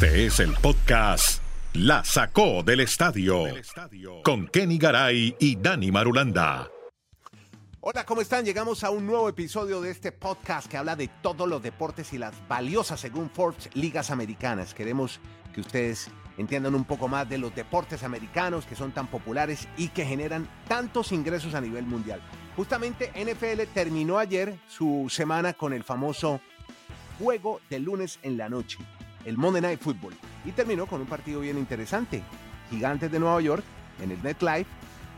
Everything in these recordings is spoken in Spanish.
Este es el podcast La Sacó del Estadio con Kenny Garay y Dani Marulanda. Hola, ¿cómo están? Llegamos a un nuevo episodio de este podcast que habla de todos los deportes y las valiosas, según Forbes, ligas americanas. Queremos que ustedes entiendan un poco más de los deportes americanos que son tan populares y que generan tantos ingresos a nivel mundial. Justamente NFL terminó ayer su semana con el famoso juego de lunes en la noche, el Monday Night Football, y terminó con un partido bien interesante. Gigantes de Nueva York en el NetLife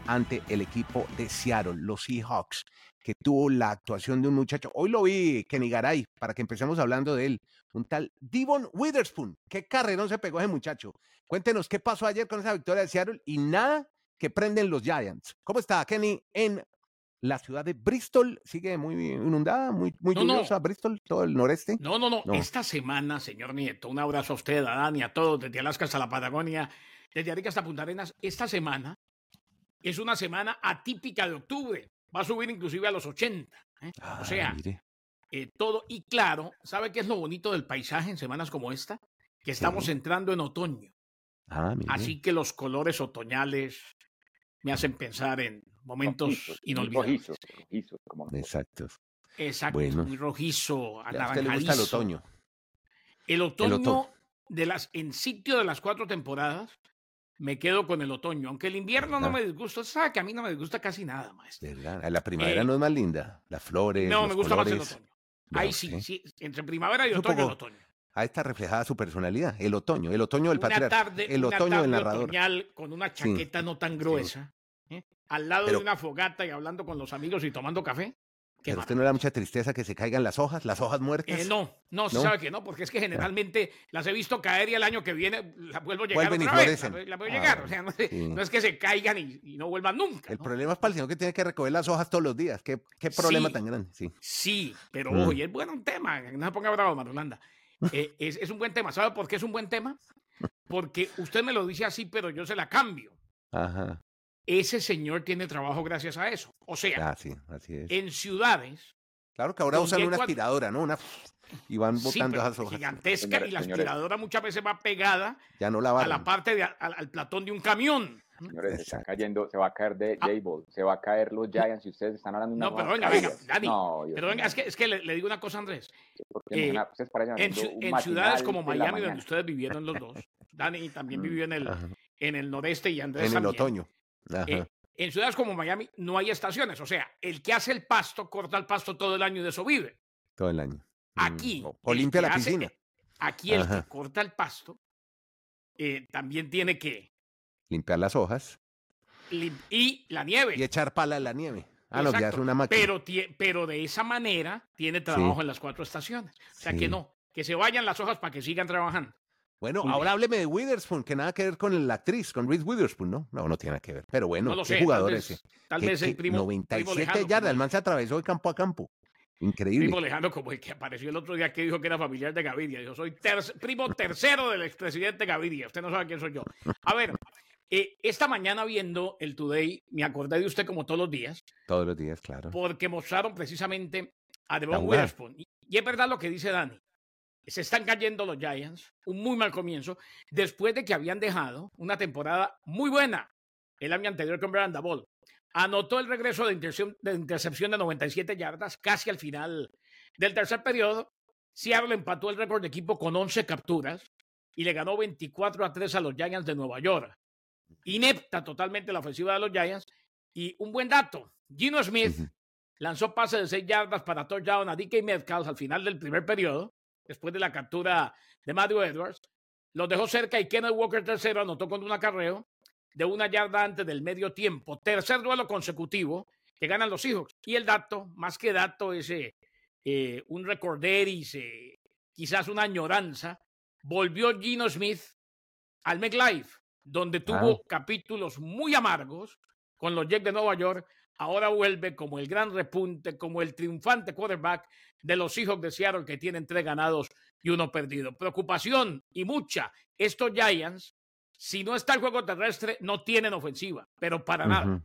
ante el equipo de Seattle, los Seahawks, que tuvo la actuación de un muchacho. Hoy lo vi, Kenny Garay, para que empecemos hablando de él. Un tal Devon Witherspoon. Qué carrerón se pegó ese muchacho. Cuéntenos qué pasó ayer con esa victoria de Seattle y nada que prenden los Giants. ¿Cómo está, Kenny, en la ciudad de Bristol? ¿Sigue muy inundada, muy, muy No, no. lluviosa Bristol, todo el noreste? No, no, no, No. Esta semana, señor Nieto, un abrazo a usted, a Dani, a todos, desde Alaska hasta la Patagonia, desde Arica hasta Punta Arenas. Esta semana es una semana atípica de octubre. Va a subir inclusive a los 80. ¿eh? Ah, o sea, eh, todo. Y claro, ¿sabe qué es lo bonito del paisaje en semanas como esta? Que estamos entrando en otoño. Ah. Así que los colores otoñales me hacen pensar en momentos Rojizos, muy inolvidables. Rojizos, rojizos, como. Exacto. Exacto, Bueno. muy rojizo, A usted le gusta el anaranjadizo. otoño. El otoño, otoño. de las en sitio de las cuatro temporadas me quedo con el otoño, aunque el invierno no me disgusta, sabe que a mí no me disgusta casi nada, maestro. ¿Verdad? La primavera Eh, no es más linda. Las flores, No, los me gusta más el otoño. Ahí sí, sí, entre primavera y otoño, el otoño. Ahí está reflejada su personalidad. El otoño, el otoño del Una patriarca. el una otoño del tarde narrador. otoñal con una Sí. chaqueta no tan gruesa. Al lado Pero- de una fogata y hablando con los amigos y tomando café. Qué Pero usted no le da mucha tristeza que se caigan las hojas, las hojas muertas. Eh, no, no, se ¿No? sabe que no, porque es que generalmente las he visto caer y el año que viene las vuelvo a llegar Vuelven y otra vez. florecen. Las, las voy a Ah, llegar. O sea, no, es- sí. no es que se caigan y, y no vuelvan nunca. El ¿no? problema es para el señor que tiene que recoger las hojas todos los días. ¿Qué, qué problema Sí. tan grande? Sí. Sí, pero Mm. oye, es bueno un tema. No se ponga bravo, Marulanda. Eh, es, es un buen tema. ¿Sabe por qué es un buen tema? Porque usted me lo dice así, pero yo se la cambio. Ajá. Ese señor tiene trabajo gracias a eso. O sea, Ah, sí, así es. en ciudades Claro que ahora usan una cuatro- aspiradora, ¿no? Una y van botando esas hojas. gigantesca Señores, y la señores. aspiradora muchas veces va pegada Ya no la a la parte de, al, al platón de un camión. Señores, se está cayendo, se va a caer de Ah. J-Ball, se va a caer los Giants y ustedes están hablando de una No, pero venga, venga. Dani, No, Pero venga, es que, es que le, le digo una cosa, Andrés. Eh, imagina- ustedes parecen En, ciudades como Miami, donde ustedes vivieron los dos, Dani también Mm. vivió en el, en el noreste y Andrés En el también. otoño. Eh, en ciudades como Miami no hay estaciones, o sea, el que hace el pasto corta el pasto todo el año y de eso vive. Todo el año. Mm, Aquí. O, limpia la hace- piscina. Aquí el Ajá. que corta el pasto eh, también tiene que. Limpiar las hojas lim- Y la nieve. y echar pala en la nieve. Ah, no, ya es Exacto, una máquina. Pero, pero de esa manera tiene trabajo en las cuatro estaciones. O sea Sí. que no, que se vayan las hojas para que sigan trabajando. Bueno, Uy. ahora hábleme de Witherspoon, que nada que ver con la actriz, con Reese Witherspoon, ¿no? No, no tiene nada que ver. Pero bueno, no lo qué sé. jugador tal vez, ese. tal Qué- vez el qué- primo. primo 97 lejano, yardas, el man se atravesó de campo a campo. Increíble. Primo lejano como el que apareció el otro día que dijo que era familiar de Gaviria. Yo soy ter- primo tercero del expresidente Gaviria. Usted no sabe quién soy yo. A ver, eh, esta mañana viendo el Today, me acordé de usted como todos los días, Todos los días, claro. porque mostraron precisamente a Devon. Witherspoon. Y, y es verdad lo que dice Dani. Se están cayendo los Giants, un muy mal comienzo, después de que habían dejado una temporada muy buena el año anterior con Miranda Ball. Anotó el regreso de, intercepción de intercepción de 97 yardas casi al final del tercer periodo. Seattle empató el récord de equipo con 11 capturas y le ganó 24 a 3 a los Giants de Nueva York. Inepta totalmente la ofensiva de los Giants. Y un buen dato, Gino Smith lanzó pase de 6 yardas para touchdown a DK Metcalf al final del primer periodo, después de la captura de Matthew Edwards. Los dejó cerca y Kenneth Walker tercero anotó con un acarreo de una yarda antes del medio tiempo. Tercer duelo consecutivo que ganan los Seahawks. Y el dato, más que dato, es eh, eh, un recorderis, eh, quizás una añoranza. Volvió Gino Smith al McLife, donde tuvo capítulos muy amargos con los Jets de Nueva York. Ahora vuelve como el gran repunte, como el triunfante quarterback de los Seahawks de Seattle que tienen tres ganados y uno perdido. Preocupación y mucha. Estos Giants, si no está el juego terrestre, no tienen ofensiva, pero para nada.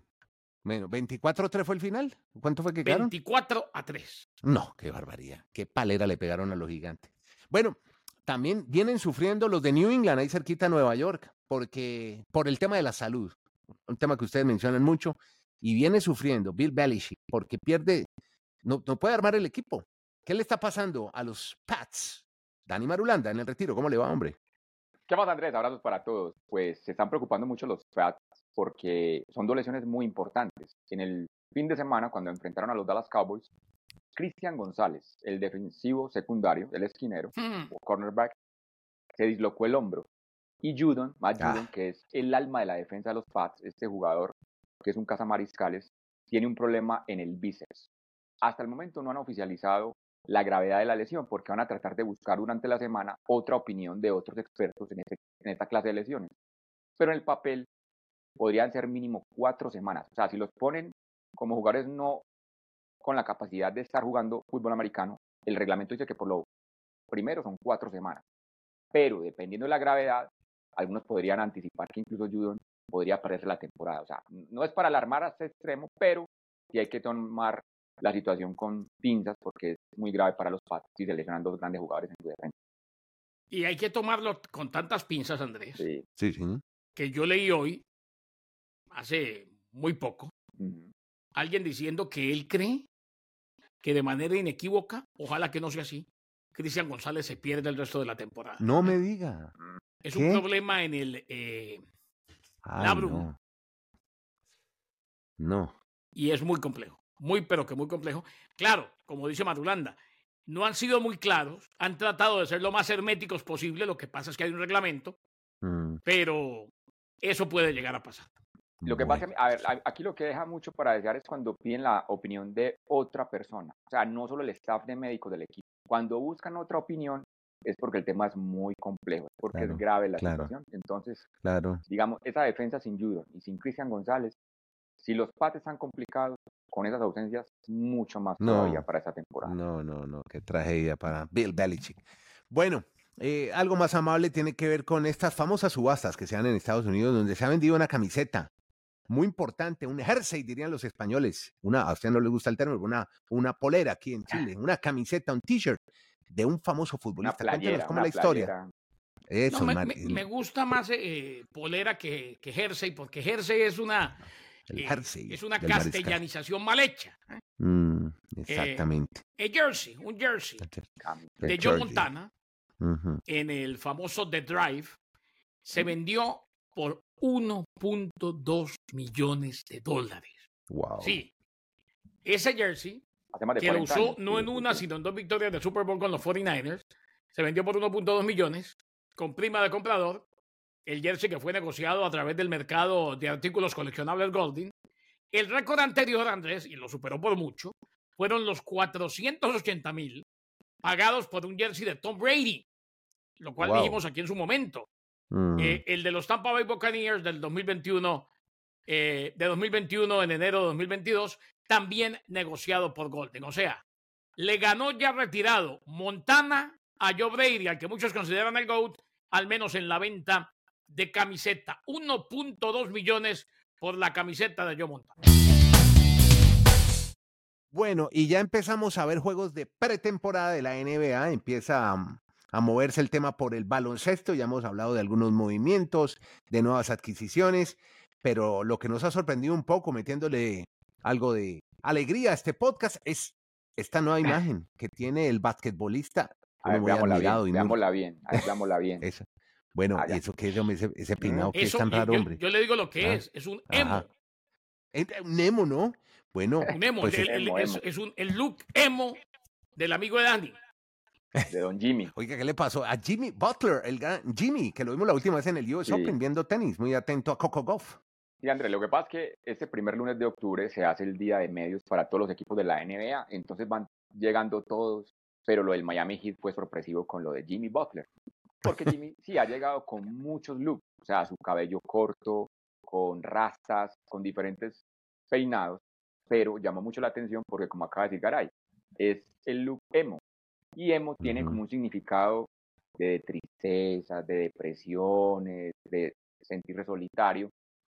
Bueno, 24-3 fue el final. ¿Cuánto fue que quedaron? 24 a 3. No, qué barbaridad. Qué palera le pegaron a los gigantes. Bueno, también vienen sufriendo los de New England, ahí cerquita de Nueva York, porque por el tema de la salud, un tema que ustedes mencionan mucho, y viene sufriendo Bill Belichick porque pierde, no, no puede armar el equipo. ¿Qué le está pasando a los Pats? Dani Marulanda en el retiro, ¿cómo le va, hombre? ¿Qué más, Andrés? Abrazos para todos. Pues se están preocupando mucho los Pats porque son dos lesiones muy importantes. En el fin de semana, cuando enfrentaron a los Dallas Cowboys, Cristian González, el defensivo secundario, el esquinero, Hmm. o cornerback, se dislocó el hombro. Y Judon, Matt Ah. Judon, que es el alma de la defensa de los Pats, este jugador que es un cazamariscales, tiene un problema en el bíceps. Hasta el momento no han oficializado la gravedad de la lesión porque van a tratar de buscar durante la semana otra opinión de otros expertos en, esta clase de lesiones. Pero en el papel podrían ser mínimo cuatro semanas. O sea, si los ponen como jugadores no con la capacidad de estar jugando fútbol americano, el reglamento dice que por lo primero son cuatro semanas. Pero dependiendo de la gravedad, algunos podrían anticipar que incluso Judon podría perderse la temporada. O sea, no es para alarmar a este extremo, pero sí hay que tomar la situación con pinzas porque es muy grave para los Pats si se lesionan dos grandes jugadores en su defensa. Y hay que tomarlo con tantas pinzas, Andrés, Sí. Sí, sí. que yo leí hoy, hace muy poco, alguien diciendo que él cree que de manera inequívoca, ojalá que no sea así, Cristian González se pierde el resto de la temporada. No me diga. es ¿qué? un problema en el... eh, Ay, Labrum. no. No. y es muy complejo, muy pero que muy complejo. Claro, como dice Madulanda, no han sido muy claros, han tratado de ser lo más herméticos posible, lo que pasa es que hay un reglamento, Mm, pero eso puede llegar a pasar. Lo que bueno. pasa, a ver, aquí lo que deja mucho para desear es cuando piden la opinión de otra persona, o sea, no solo el staff de médicos del equipo. Cuando buscan otra opinión es porque el tema es muy complejo, porque Claro, es grave la claro. situación. Entonces, Claro. digamos, esa defensa sin Judon y sin Cristian González, si los pates están complicados, con esas ausencias, mucho más No, todavía para esta temporada. No, no, no, qué tragedia para Bill Belichick. Bueno, eh, algo más amable tiene que ver con estas famosas subastas que se dan en Estados Unidos, donde se ha vendido una camiseta muy importante, un jersey, dirían los españoles. Una, a usted no le gusta el término, una, una polera aquí en Chile, una camiseta, un t-shirt de un famoso futbolista. Cuéntenos playera, cómo una la historia. playera. Eso, No, me, Mar- me- gusta más eh, polera que, que jersey, porque jersey es una, el eh, jersey. es una mariscal. castellanización mal hecha. ¿eh? Mm, exactamente. El jersey, un jersey El de Joe jersey. Montana en el famoso The Drive se vendió por 1.2 millones de dólares. Wow. Sí, ese jersey Hace más de que lo 40 usó años, no en una, sino en dos victorias de Super Bowl con los 49ers. Se vendió por 1.2 millones con prima de comprador. El jersey que fue negociado a través del mercado de artículos coleccionables Golding. El récord anterior, Andrés, y lo superó por mucho, fueron los 480 mil pagados por un jersey de Tom Brady, lo cual Wow. dijimos aquí en su momento. Mm, Eh, el de los Tampa Bay Buccaneers del 2021, eh, de 2021 en enero de 2022, también negociado por Golden. O sea, le ganó ya retirado Montana a Joe Brady, al que muchos consideran el GOAT, al menos en la venta de camiseta. 1.2 millones por la camiseta de Joe Montana. Bueno, y ya empezamos a ver juegos de pretemporada de la NBA. Empieza a, a moverse el tema por el baloncesto. Ya hemos hablado de algunos movimientos, de nuevas adquisiciones, pero lo que nos ha sorprendido un poco, metiéndole algo de alegría a este podcast, es esta nueva imagen que tiene el basquetbolista. A ver, veámosla bien, y veámosla bien, a ver, veámosla bien. Esa. Bueno, ¿y ya. eso qué es, ese, ese peinado que es tan raro, yo, hombre. yo le digo lo que Ah, es, es un emo. Es un emo, ¿no? Bueno, Un emo, pues el- es- el- Emo, es, emo. es un, el look emo del amigo de Danny. De Don Jimmy. Oiga, ¿qué le pasó? A Jimmy Butler, el gran Jimmy, que lo vimos la última vez en el US Sí. Open viendo tenis, muy atento a Coco Goff. Sí, Andrés, lo que pasa es que este primer lunes de octubre se hace el día de medios para todos los equipos de la NBA, entonces van llegando todos, pero lo del Miami Heat fue sorpresivo con lo de Jimmy Butler, porque Jimmy sí ha llegado con muchos looks, o sea, su cabello corto, con rastas, con diferentes peinados, pero llamó mucho la atención porque como acaba de decir Garay, es el look emo, y emo tiene como un significado de tristeza, de depresiones, de sentirse solitario,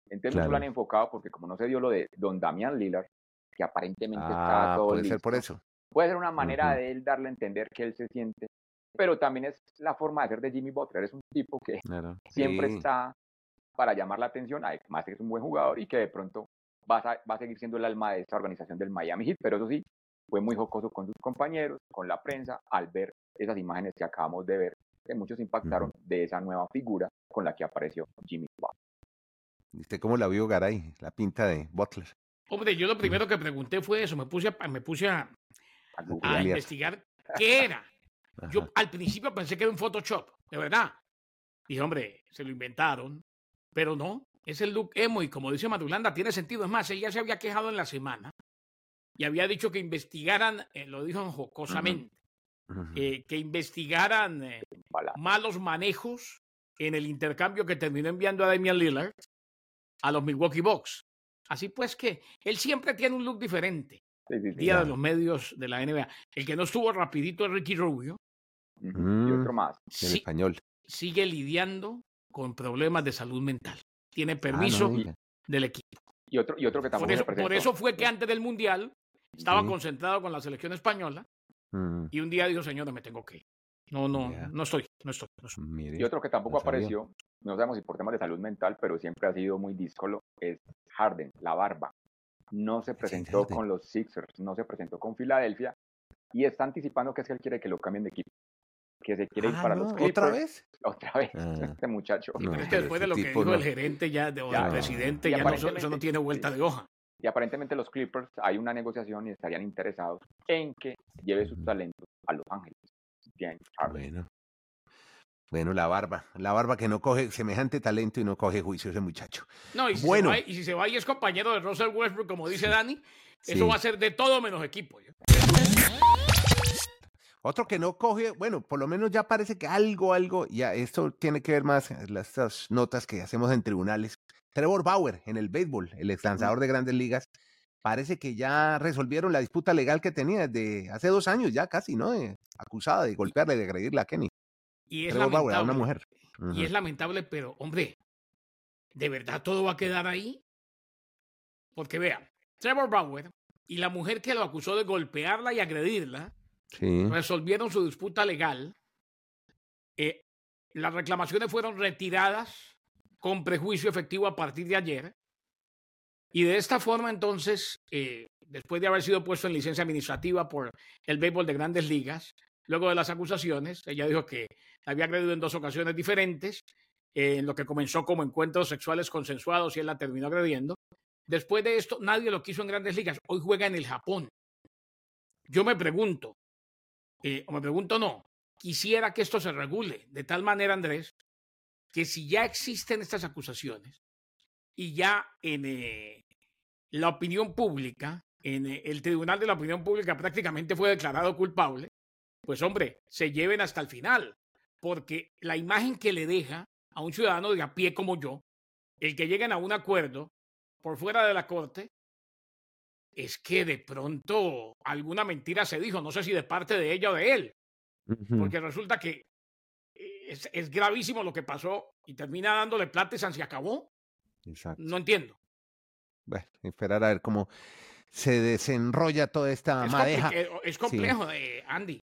entonces no Claro. lo han enfocado porque como no se dio lo de Don Damian Lillard, que aparentemente está Ah, todo puede ser por listo, eso. puede ser una manera Ujú. de él darle a entender que él se siente pero también es la forma de ser de Jimmy Butler. Es un tipo que siempre está para llamar la atención, además que es un buen jugador y que de pronto va a, va a seguir siendo el alma de esta organización del Miami Heat, pero eso sí, fue muy jocoso con sus compañeros, con la prensa, al ver esas imágenes que acabamos de ver, que muchos impactaron de esa nueva figura con la que apareció Jimmy Butler. ¿Viste cómo la vio Garay, la pinta de Butler? Hombre, yo lo primero que pregunté fue eso, me puse a, me puse a, a, investigar qué era. Yo al principio pensé que era un Photoshop, de verdad. Dije, hombre, se lo inventaron, pero no, es el look emo y como dice Madulanda, tiene sentido. Es más, ella se había quejado en la semana y había dicho que investigaran, eh, lo dijo jocosamente, eh, que investigaran eh, malos manejos en el intercambio que terminó enviando a Damian Lillard a los Milwaukee Bucks. Así pues que él siempre tiene un look diferente. Día de los medios de la NBA. El que no estuvo rapidito es Ricky Rubio. Y otro más. En español. Sigue lidiando con problemas de salud mental. Tiene ah, permiso del equipo. Y otro, y otro que tampoco por eso, fue que antes del Mundial estaba concentrado con la selección española mm. y un día dijo, señores, me tengo que ir. No, no, no estoy, no estoy. y otro que tampoco apareció, no sabemos si por temas de salud mental, pero siempre ha sido muy díscolo, es Harden, la barba. No se presentó con los Sixers, no se presentó con Filadelfia y está anticipando que es que él quiere que lo cambien de equipo que se quiere ir ah, para los Clippers. ¿Otra vez? Otra vez, ah. este muchacho. después de lo que dijo el gerente ya, o el presidente, ya no, eso no tiene vuelta de hoja. Y aparentemente los Clippers hay una negociación y estarían interesados en que lleve su talento a Los Ángeles. Bueno. Bueno, la barba, la barba que no coge semejante talento y no coge juicio ese muchacho. No, y si, bueno. se, va, y si se va y es compañero de Russell Westbrook, como dice Dani, eso va a ser de todo menos equipo. Otro que no coge, bueno, por lo menos ya parece que algo, algo, ya esto tiene que ver más, estas notas que hacemos en tribunales. Trevor Bauer en el béisbol, el ex lanzador de grandes ligas, parece que ya resolvieron la disputa legal que tenía desde hace dos años ya casi, ¿no? acusada de golpearle, de agredirle a Kenny. Y es Trevor Bauer, a una mujer. Y es lamentable, pero hombre, ¿de verdad todo va a quedar ahí? Porque vean, Trevor Bauer y la mujer que lo acusó de golpearla y agredirla, resolvieron su disputa legal. Eh, las reclamaciones fueron retiradas con prejuicio efectivo a partir de ayer. Y de esta forma, entonces, eh, después de haber sido puesto en licencia administrativa por el béisbol de grandes ligas, luego de las acusaciones, ella dijo que había agredido en dos ocasiones diferentes, en lo que comenzó como encuentros sexuales consensuados y él la terminó agrediendo. Después de esto, nadie lo quiso en grandes ligas. Hoy juega en el Japón. Yo me pregunto, eh, o me pregunto no, quisiera que esto se regule de tal manera, Andrés, que si ya existen estas acusaciones y ya en eh, la opinión pública, en eh, el tribunal de la opinión pública prácticamente fue declarado culpable, pues hombre, se lleven hasta el final, porque la imagen que le deja a un ciudadano de a pie como yo, el que lleguen a un acuerdo por fuera de la corte, es que de pronto alguna mentira se dijo, no sé si de parte de ella o de él, porque resulta que eh, es, gravísimo lo que pasó y termina dándole plata y se acabó. Exacto. No entiendo. Bueno, esperar a ver cómo se desenrolla toda esta es madeja. Es complejo, Andy.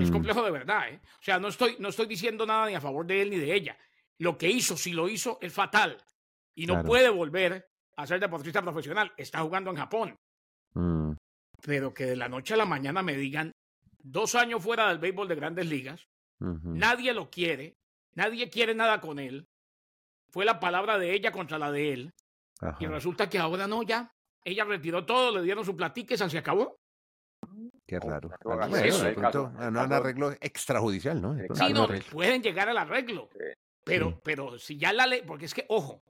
Es mm. complejo de verdad. ¿eh? O sea, no estoy, no estoy diciendo nada ni a favor de él ni de ella. Lo que hizo, si lo hizo, es fatal. Y no puede volver a ser deportista profesional. Está jugando en Japón. Mm. Pero que de la noche a la mañana me digan dos años fuera del béisbol de grandes ligas, nadie lo quiere, nadie quiere nada con él. Fue la palabra de ella contra la de él. Y resulta que ahora no, ya. Ella retiró todo, le dieron su platique y se acabó. Qué raro. Bueno, no un arreglo extrajudicial, ¿no? Sí, no, pueden llegar al arreglo. Pero, pero si ya la ley, porque es que, ojo,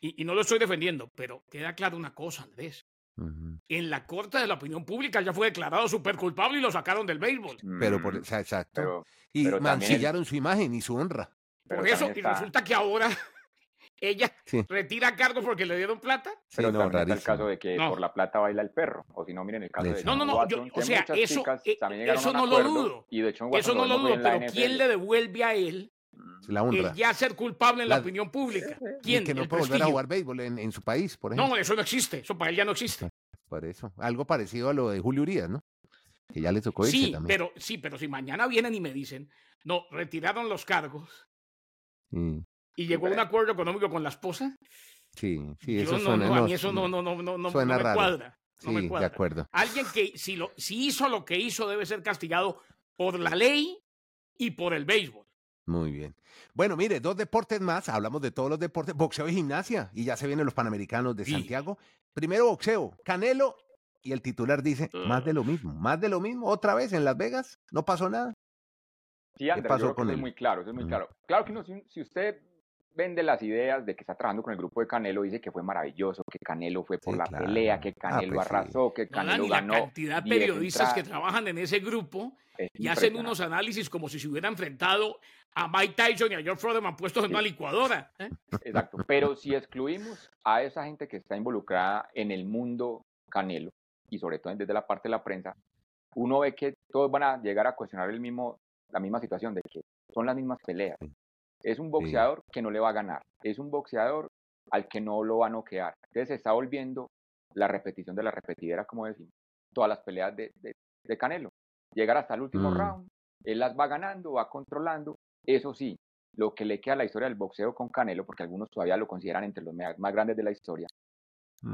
y, y, no lo estoy defendiendo, pero queda claro una cosa, Andrés. En la corte de la opinión pública ya fue declarado súper culpable y lo sacaron del béisbol. Pero por, mm, exacto. y mancillaron su imagen y su honra. Por eso, y resulta que ahora ella retira cargos porque le dieron plata. Pero no, también está el caso de que por la plata baila el perro. O si no, miren el caso de No, no, no. o sea, eso, eh, eso no lo dudo. Y de hecho, eso no lo dudo. Pero ¿quién le devuelve a él la honra. ya ser culpable en la, opinión pública. ¿Quién? que no puede volver a jugar béisbol en, su país, por ejemplo. No, eso no existe. Eso para él ya no existe. Por eso. Algo parecido a lo de Julio Urias, ¿no? que ya le tocó irse Sí, también. pero, sí, pero si mañana vienen y me dicen, no, retiraron los cargos Sí, y llegó a un acuerdo económico con la esposa, sí, sí, yo eso no, suena, no, a no, mí eso no, no, no, no, no, suena no me raro. cuadra. No me Sí, de cuadra. acuerdo. Alguien que si, lo, si hizo lo que hizo debe ser castigado por la ley y por el béisbol. Muy bien. Bueno, mire, dos deportes más, hablamos de todos los deportes, boxeo y gimnasia, y ya se vienen los Panamericanos de Sí. Santiago. Primero boxeo, Canelo, y el titular dice, más de lo mismo, más de lo mismo, otra vez en Las Vegas, no pasó nada. Sí, Andrés, pasó yo creo que con eso él? es muy claro, eso es muy claro. Claro que si, si usted vende las ideas de que está trabajando con el grupo de Canelo, dice que fue maravilloso, que Canelo fue por Sí, la claro. pelea, que Ah, Canelo pues sí. arrasó, que No, Canelo Dani, la ganó. cantidad de 10 periodistas que trabajan en ese grupo Es y hacen unos análisis como si se hubiera enfrentado a Mike Tyson y a George Foreman puestos en una licuadora. ¿eh? Exacto. Pero si excluimos a esa gente que está involucrada en el mundo Canelo, y sobre todo desde la parte de la prensa, uno ve que todos van a llegar a cuestionar el mismo, la misma situación de que son las mismas peleas. Es un boxeador que no le va a ganar, es un boxeador al que no lo va a noquear. Entonces se está volviendo la repetición de la repetidera, como decimos, todas las peleas de, de- de Canelo. Llegar hasta el último Mm. round, él las va ganando, va controlando. Eso sí, lo que le queda a la historia del boxeo con Canelo, porque algunos todavía lo consideran entre los más grandes de la historia,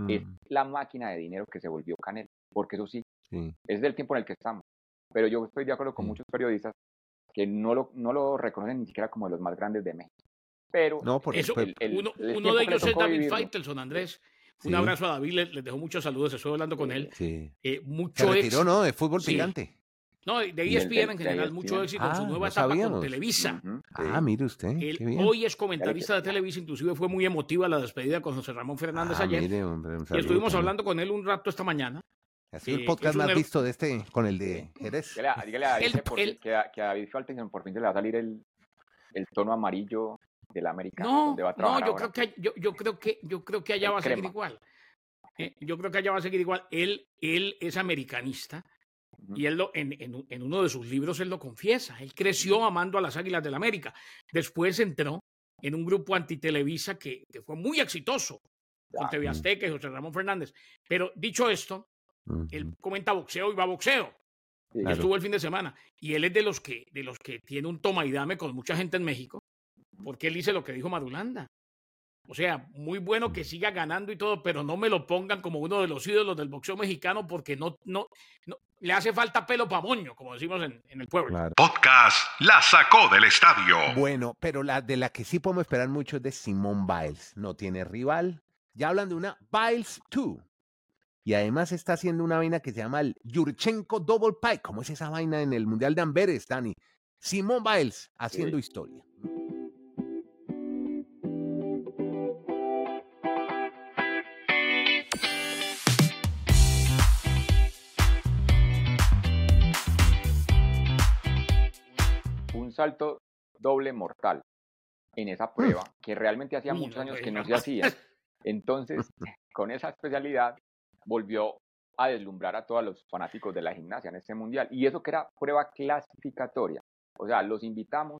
es Mm, la máquina de dinero que se volvió Canelo. Porque eso sí, sí. es del tiempo en el que estamos. Pero yo estoy de acuerdo con Sí. muchos periodistas que no lo, no lo reconocen ni siquiera como de los más grandes de México. Pero No, por Eso, el- el- uno, el uno tiempo de ellos es David vivirlo. Faitelson, Andrés. Un abrazo a David, les, les dejo muchos saludos, estuve hablando con él. sí. Eh, Se mucho retiró, éxito. ¿no? De fútbol Sí. picante. No, de ESPN en general, mucho ESPN. éxito en su Ah, nueva no etapa con. Televisa. Ah, mire usted, Él qué bien. hoy es comentarista de Televisa, inclusive fue muy emotiva la despedida con José Ramón Fernández Ah, ayer. mire, hombre, un y estuvimos también. hablando con él un rato esta mañana. Ha sido eh, el podcast más her- visto de este, con el de Jerez. Dígale a, dígale a que, por fin- él- que a, que a por fin se le va a salir el, el tono amarillo del América. No, donde va a no, trabajar yo ahora. creo que yo, yo creo que yo creo que allá El va a seguir crema. igual. Eh, yo creo que allá va a seguir igual. Él, él es americanista y él lo, en, en en uno de sus libros él lo confiesa. Él creció amando a las Águilas del América. Después entró en un grupo antitelevisa que, que fue muy exitoso con. TV Azteca y José Ramón Fernández. Pero dicho esto, Ujú. él comenta boxeo y va a boxeo. Claro. estuvo el fin de semana. Y él es de los que, de los que tiene un toma y dame con mucha gente en México, porque él dice lo que dijo Marulanda. O sea, muy bueno que siga ganando y todo, pero no me lo pongan como uno de los ídolos del boxeo mexicano porque no, no, no le hace falta pelo pa' moño, como decimos en, en el pueblo. Claro. Podcast La Sacó del Estadio. Bueno, pero la de la que sí podemos esperar mucho es de Simone Biles. No tiene rival. Ya hablan de una Biles 2. Y además está haciendo una vaina que se llama el Yurchenko Double Pike. ¿Cómo es esa vaina en el Mundial de Amberes, Dani? Simone Biles haciendo historia. un salto doble mortal en esa prueba que realmente hacía muchos años que no. se hacía. Entonces, con esa especialidad volvió a deslumbrar a todos los fanáticos de la gimnasia en este mundial. Y eso que era prueba clasificatoria. O sea, los invitamos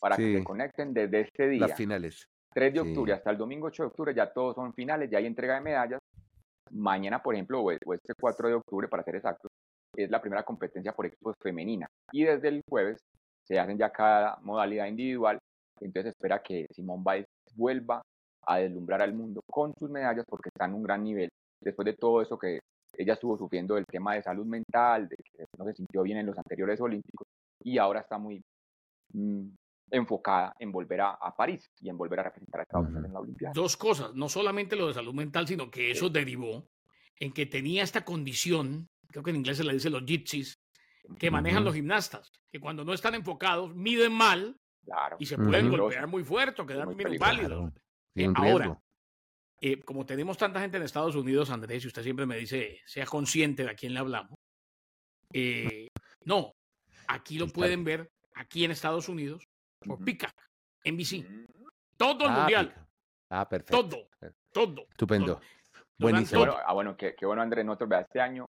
para que Sí. se conecten desde este día, Las finales. 3 de sí. octubre hasta el domingo 8 de octubre, ya todos son finales, ya hay entrega de medallas. Mañana, por ejemplo, o o este 4 de octubre, para ser exactos, es la primera competencia por equipos femenina. Y desde el jueves se hacen ya cada modalidad individual. Entonces espera que Simón Biles vuelva a deslumbrar al mundo con sus medallas porque está en un gran nivel. Después de todo eso que ella estuvo sufriendo del tema de salud mental, de que no se sintió bien en los anteriores olímpicos y ahora está muy mm, enfocada en volver a, a París y en volver a representar a Estados Unidos en la Olimpiada. Dos cosas, no solamente lo de salud mental, sino que eso derivó en que tenía esta condición, creo que en inglés se le dice los gypsies, que manejan los gimnastas, que cuando no están enfocados miden mal Claro. y se pueden golpear muy fuerte o quedar Muy menos peligroso. válidos. Claro. Eh, ahora. Eh, como tenemos tanta gente en Estados Unidos, Andrés, y usted siempre me dice, sea consciente de a quién le hablamos. eh, no, aquí lo pueden ver, aquí en Estados Unidos, por. Peacock, NBC. Mm, Todo el Ah, mundial, pica. Ah, perfecto. todo, todo. Estupendo. Durante- Buenísimo. Bueno, ah, bueno, qué, qué bueno, Andrés. Nosotros, vea, este año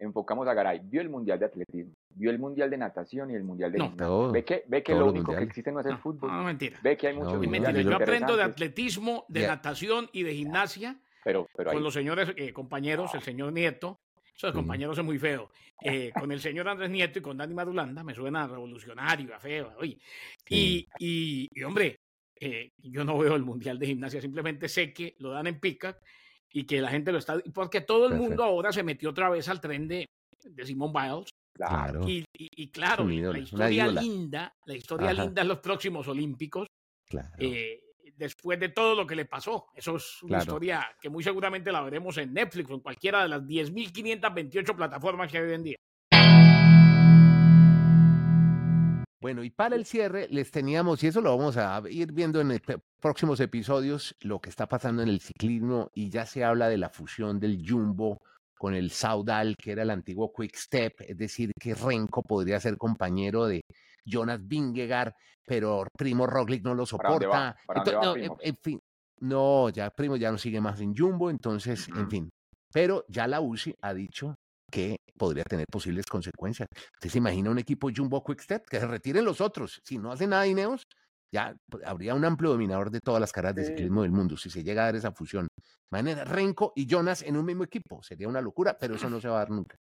enfocamos a Garay. Vio el Mundial de Atletismo, vio el Mundial de Natación y el Mundial de No. Gimnasia. Todo, Ve que, ve que lo único que mundiales. existe no es el No, fútbol. no, mentira. Ve que hay muchos mentira. Yo aprendo de atletismo, de Ya. natación y de gimnasia pero, pero con ahí, los señores eh, compañeros, el señor Nieto, Eso de compañeros es muy feo. Eh, con el señor Andrés Nieto y con Dani Madulanda me suena revolucionario, a feo. Oye. Y, y, y, hombre, eh, yo no veo el Mundial de Gimnasia, simplemente sé que lo dan en pica y que la gente lo está. Porque todo el mundo ahora se metió otra vez al tren de, de Simone Biles. Claro. Y, y, claro, la historia linda, la historia linda en los próximos Olímpicos. Claro. Eh, después de todo lo que le pasó. Eso es una historia que muy seguramente la veremos en Netflix o en cualquiera de las 10.528 plataformas que hay hoy en día. Bueno, y para el cierre les teníamos, y eso lo vamos a ir viendo en próximos episodios, lo que está pasando en el ciclismo, y ya se habla de la fusión del Jumbo con el Saudal, que era el antiguo Quick Step, es decir, que Renko podría ser compañero de Jonas Vingegaard, pero Primo Roglic no lo soporta. no, en, fin, no, ya Primo ya no sigue más en Jumbo, entonces, en fin. Pero ya la UCI ha dicho que podría tener posibles consecuencias. ¿Usted se imagina un equipo Jumbo Quickstep que se retiren los otros? Si no hacen nada Ineos, ya habría un amplio dominador de todas las carreras de ciclismo del mundo si se llega a dar esa fusión. Imagínate Renko y Jonas en un mismo equipo, sería una locura, pero eso no se va a dar nunca.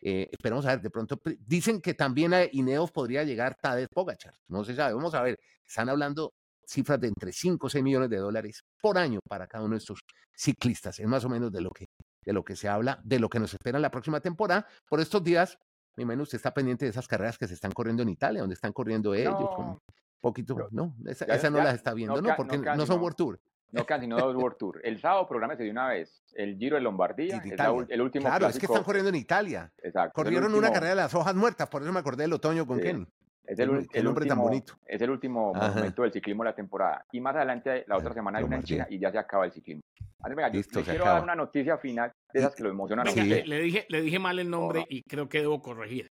Eh, esperemos a ver, de pronto dicen que también a Ineos podría llegar Tadej Pogachar, no se sabe, vamos a ver, están hablando cifras de entre 5 o 6 millones de dólares por año para cada uno de estos ciclistas, es más o menos de lo que de lo que se habla, de lo que nos espera en la próxima temporada. Por estos días, mi menos usted está pendiente de esas carreras que se están corriendo en Italia, donde están corriendo ellos. un poquito, no, esa, no las está viendo, ¿no? Porque no, son World Tour. No, casi no dos World Tour. El sábado prográmese de una vez. El Giro de Lombardía, el último Claro, es que están corriendo en Italia. Exacto. Corrieron una carrera de las hojas muertas, por eso me acordé del otoño con Kenny. Es el, el, hombre último, tan bonito. Es el último momento del ciclismo de la temporada. Y más adelante, la otra semana hay una en China y ya se acaba el ciclismo. Venga, Listo, yo quiero dar una noticia final de esas que lo emocionan. le, dije, le dije mal el nombre y creo que debo corregir.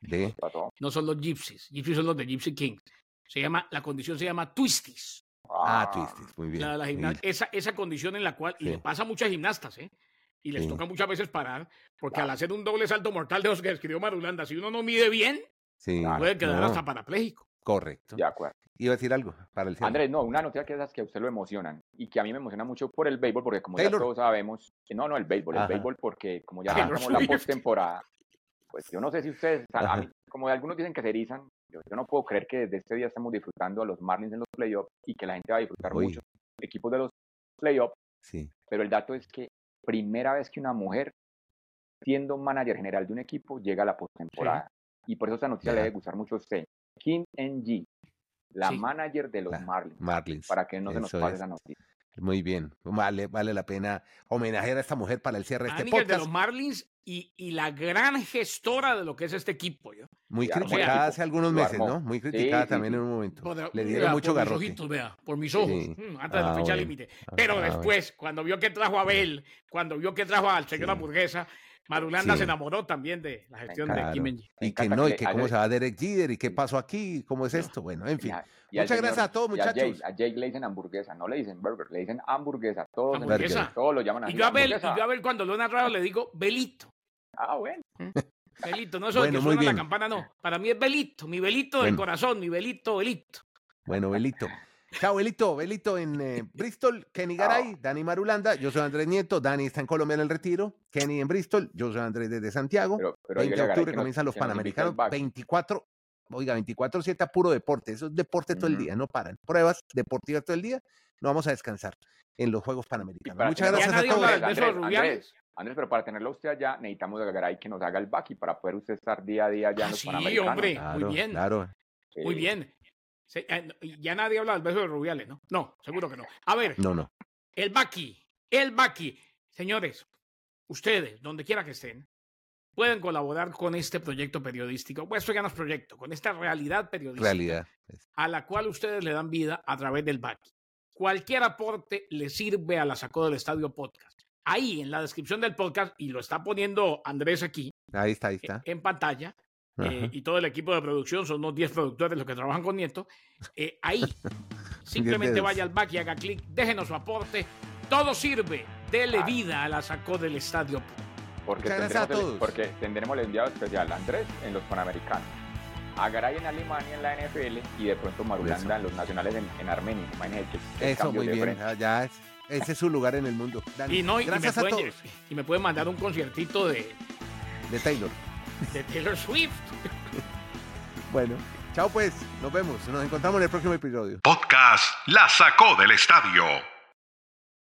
¿De? No son los Gypsies. Gypsies son los de Gypsy Kings. Se llama, la condición se llama Twisties. Ah, Twisties, muy bien. La, esa, esa condición en la cual, y le pasa a muchas gimnastas, ¿eh? Y les toca muchas veces parar, porque al hacer un doble salto mortal de los que escribió Marulanda, si uno no mide bien, puede quedar hasta parapléjico. Correcto. De acuerdo. Iba a decir algo para el Andrés, no, una noticia que esas que a usted lo emocionan y que a mí me emociona mucho por el béisbol, porque como ya todos sabemos, no, no, el béisbol, el béisbol, porque como ya estamos la postemporada, pues yo no sé si ustedes, a mí, como algunos dicen que se erizan, yo, no puedo creer que desde este día estamos disfrutando a los Marlins en los playoffs y que la gente va a disfrutar mucho. Equipos de los playoffs. Sí. Pero el dato es que primera vez que una mujer, siendo manager general de un equipo, llega a la postemporada. Y por eso esta noticia le debe gustar mucho a usted. Kim Ng, la manager de los Marlins, Para que no se nos pase esa noticia. Muy bien, vale, vale la pena homenajear a esta mujer para el cierre de este podcast. de los Marlins y, y, la gran gestora de lo que es este equipo. ¿yo? Muy criticada hace algunos meses, ¿no? Muy criticada también en un momento. Le dieron mucho por Mis ojitos, vea, por mis ojos, mm, antes de la ah, fecha límite. Pero ah, después, cuando vio que trajo a Bell, cuando vio que trajo al señor hamburguesa, Marulanda se enamoró también de la gestión de Kim Y que no, y que cómo se va Derek Jeter, y qué pasó aquí, cómo es esto. Bueno, en fin. Muchas gracias a todos, muchachos. A Jake, le dicen hamburguesa, no le dicen burger, le dicen hamburguesa. Todos, hamburguesa. todos lo llaman así. Y yo a Bel, y yo a Bel cuando lo he narrado le digo Belito. Ah, bueno. ¿Mm? Belito, no es bueno, que suena la campana, no. Para mí es Belito, mi Belito del corazón, mi Belito, Belito. Bueno, Belito. Chao, Belito. Belito en eh, Bristol, Kenny Garay, Dani Marulanda. Yo soy Andrés Nieto. Dani está en Colombia en el retiro. Kenny en Bristol. Yo soy Andrés desde Santiago. 20 de octubre comienzan los Panamericanos. 24, oiga, 24-7 puro deporte. Eso es deporte todo el día, no paran. Pruebas deportivas todo el día. No vamos a descansar en los Juegos Panamericanos. Muchas gracias a todos. Andrés, Andrés, pero para tenerlo usted allá, necesitamos de Garay que nos haga el back y para poder usted estar día a día allá en los sí, Panamericanos. hombre, muy bien. Claro. Muy bien. Eh, ya nadie habla del beso de Rubiales, ¿no? No, seguro que no. A ver. No, no. El Baki, el Baki. Señores, ustedes, donde quiera que estén, pueden colaborar con este proyecto periodístico. Pues esto ya no es proyecto, con esta realidad periodística. Realidad. A la cual ustedes le dan vida a través del Baki. Cualquier aporte le sirve a la Sacó del Estadio Podcast. Ahí en la descripción del podcast, y lo está poniendo Andrés aquí. Ahí está, ahí está. En pantalla eh, y todo el equipo de producción, son unos 10 productores los que trabajan con Nieto, eh, ahí simplemente vaya al back y haga clic, déjenos su aporte, todo sirve, dele ah. vida a la sacó del estadio. Porque tendremos, porque tendremos el enviado especial Andrés en los Panamericanos, a Garay en Alemania en la NFL y de pronto Marulanda en los nacionales en, Armenia. Eso, muy bien, ya ese es su lugar en el mundo. y no, gracias y me, a todos. y me pueden mandar un conciertito de de Taylor. De Taylor Swift. Bueno, chao pues, nos vemos, nos encontramos en el próximo episodio. Podcast La Sacó del Estadio